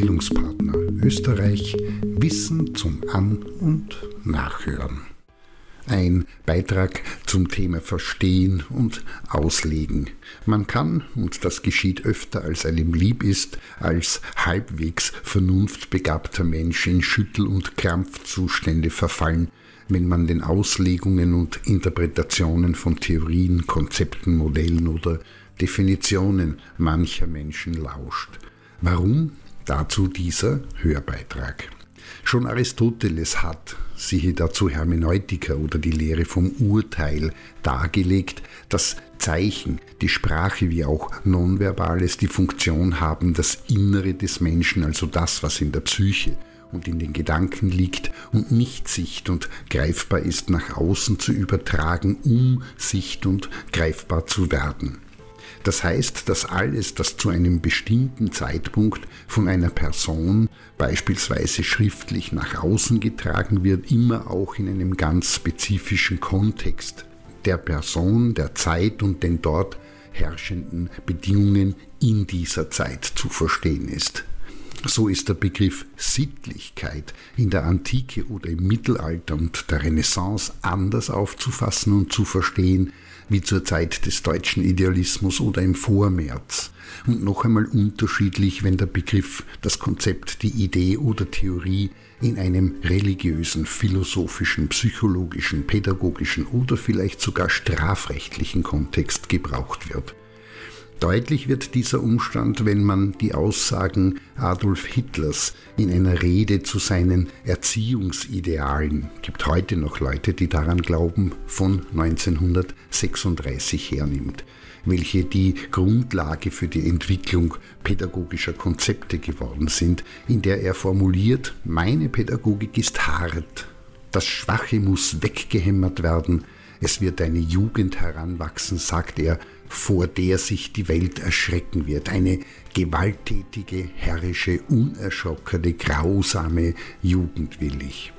Bildungspartner Österreich Wissen zum An- und Nachhören. Ein Beitrag zum Thema Verstehen und Auslegen. Man kann, und das geschieht öfter als einem lieb ist, als halbwegs vernunftbegabter Mensch in Schüttel- und Krampfzustände verfallen, wenn man den Auslegungen und Interpretationen von Theorien, Konzepten, Modellen oder Definitionen mancher Menschen lauscht. Warum? Dazu dieser Hörbeitrag. Schon Aristoteles hat, siehe dazu Hermeneutika oder die Lehre vom Urteil, dargelegt, dass Zeichen, die Sprache wie auch Nonverbales die Funktion haben, das Innere des Menschen, also das, was in der Psyche und in den Gedanken liegt und nicht sicht und greifbar ist, nach außen zu übertragen, um sicht und greifbar zu werden. Das heißt, dass alles, das zu einem bestimmten Zeitpunkt von einer Person beispielsweise schriftlich nach außen getragen wird, immer auch in einem ganz spezifischen Kontext der Person, der Zeit und den dort herrschenden Bedingungen in dieser Zeit zu verstehen ist. So ist der Begriff Sittlichkeit in der Antike oder im Mittelalter und der Renaissance anders aufzufassen und zu verstehen wie zur Zeit des deutschen Idealismus oder im Vormärz. Und noch einmal unterschiedlich, wenn der Begriff, das Konzept, die Idee oder Theorie in einem religiösen, philosophischen, psychologischen, pädagogischen oder vielleicht sogar strafrechtlichen Kontext gebraucht wird. Deutlich wird dieser Umstand, wenn man die Aussagen Adolf Hitlers in einer Rede zu seinen Erziehungsidealen, gibt heute noch Leute, die daran glauben, von 1936 hernimmt, welche die Grundlage für die Entwicklung pädagogischer Konzepte geworden sind, in der er formuliert, meine Pädagogik ist hart, das Schwache muss weggehämmert werden, es wird eine Jugend heranwachsen, sagt er, vor der sich die Welt erschrecken wird. Eine gewalttätige, herrische, unerschrockene, grausame Jugend will ich.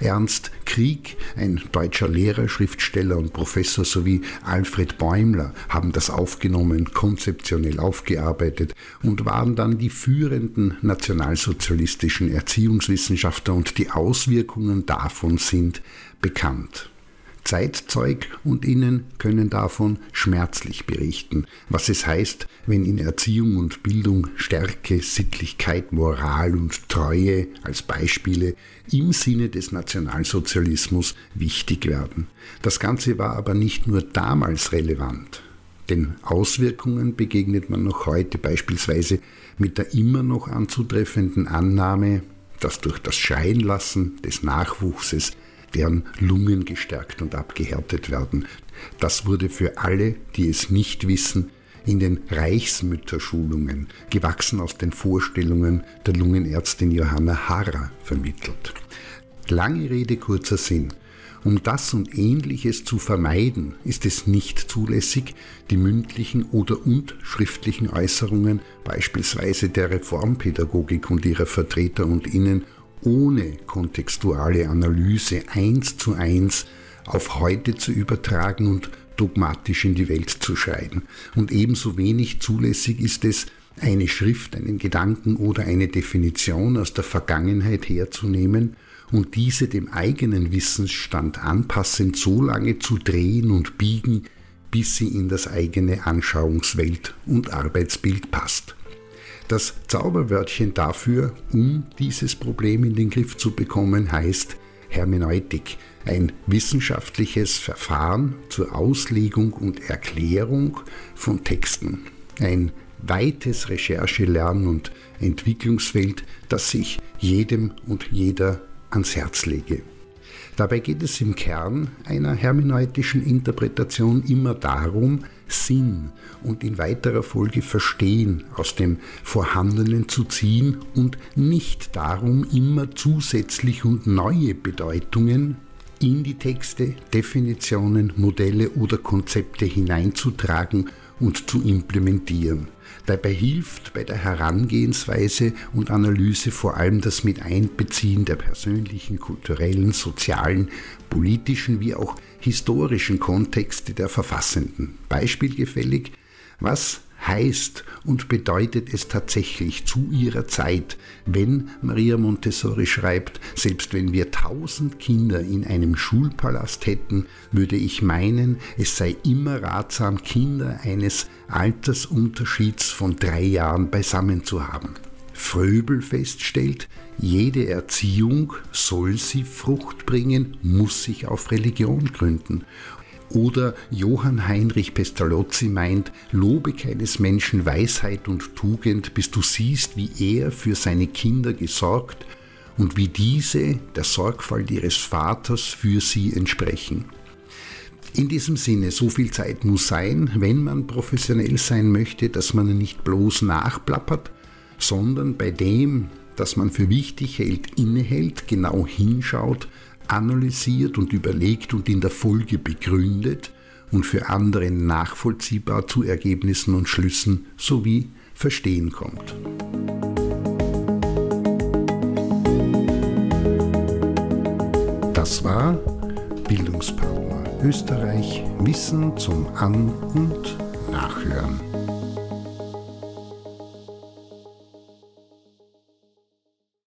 Ernst Krieg, ein deutscher Lehrer, Schriftsteller und Professor sowie Alfred Bäumler haben das aufgenommen, konzeptionell aufgearbeitet und waren dann die führenden nationalsozialistischen Erziehungswissenschaftler und die Auswirkungen davon sind bekannt. Zeitzeug und Innen können davon schmerzlich berichten, was es heißt, wenn in Erziehung und Bildung Stärke, Sittlichkeit, Moral und Treue als Beispiele im Sinne des Nationalsozialismus wichtig werden. Das Ganze war aber nicht nur damals relevant. Den Auswirkungen begegnet man noch heute beispielsweise mit der immer noch anzutreffenden Annahme, dass durch das Schreienlassen des Nachwuchses deren Lungen gestärkt und abgehärtet werden. Das wurde für alle, die es nicht wissen, in den Reichsmütterschulungen, gewachsen aus den Vorstellungen der Lungenärztin Johanna Harrer, vermittelt. Lange Rede, kurzer Sinn. Um das und ähnliches zu vermeiden, ist es nicht zulässig, die mündlichen oder und schriftlichen Äußerungen beispielsweise der Reformpädagogik und ihrer Vertreter und Innen ohne kontextuale Analyse eins zu eins auf heute zu übertragen und dogmatisch in die Welt zu schreiben. Und ebenso wenig zulässig ist es, eine Schrift, einen Gedanken oder eine Definition aus der Vergangenheit herzunehmen und diese dem eigenen Wissensstand anpassend so lange zu drehen und biegen, bis sie in das eigene Anschauungswelt und Arbeitsbild passt. Das Zauberwörtchen dafür, um dieses Problem in den Griff zu bekommen, heißt Hermeneutik, ein wissenschaftliches Verfahren zur Auslegung und Erklärung von Texten. Ein weites Recherche-, Lern- und Entwicklungsfeld, das ich jedem und jeder ans Herz lege. Dabei geht es im Kern einer hermeneutischen Interpretation immer darum, Sinn und in weiterer Folge Verstehen aus dem Vorhandenen zu ziehen und nicht darum, immer zusätzlich und neue Bedeutungen in die Texte, Definitionen, Modelle oder Konzepte hineinzutragen und zu implementieren. Dabei hilft bei der Herangehensweise und Analyse vor allem das Miteinbeziehen der persönlichen, kulturellen, sozialen, politischen wie auch historischen Kontexte der Verfassenden. Beispielgefällig, was heißt und bedeutet es tatsächlich zu ihrer Zeit, wenn Maria Montessori schreibt, selbst wenn wir tausend Kinder in einem Schulpalast hätten, würde ich meinen, es sei immer ratsam, Kinder eines Altersunterschieds von drei Jahren beisammen zu haben. Fröbel feststellt, jede Erziehung soll sie Frucht bringen, muss sich auf Religion gründen. Oder Johann Heinrich Pestalozzi meint, lobe keines Menschen Weisheit und Tugend, bis du siehst, wie er für seine Kinder gesorgt und wie diese der Sorgfalt ihres Vaters für sie entsprechen. In diesem Sinne, so viel Zeit muss sein, wenn man professionell sein möchte, dass man nicht bloß nachplappert, sondern bei dem, das man für wichtig hält, innehält, genau hinschaut, analysiert und überlegt und in der Folge begründet und für andere nachvollziehbar zu Ergebnissen und Schlüssen sowie Verstehen kommt. Das war Bildungspartner Österreich Wissen zum An- und Nachhören.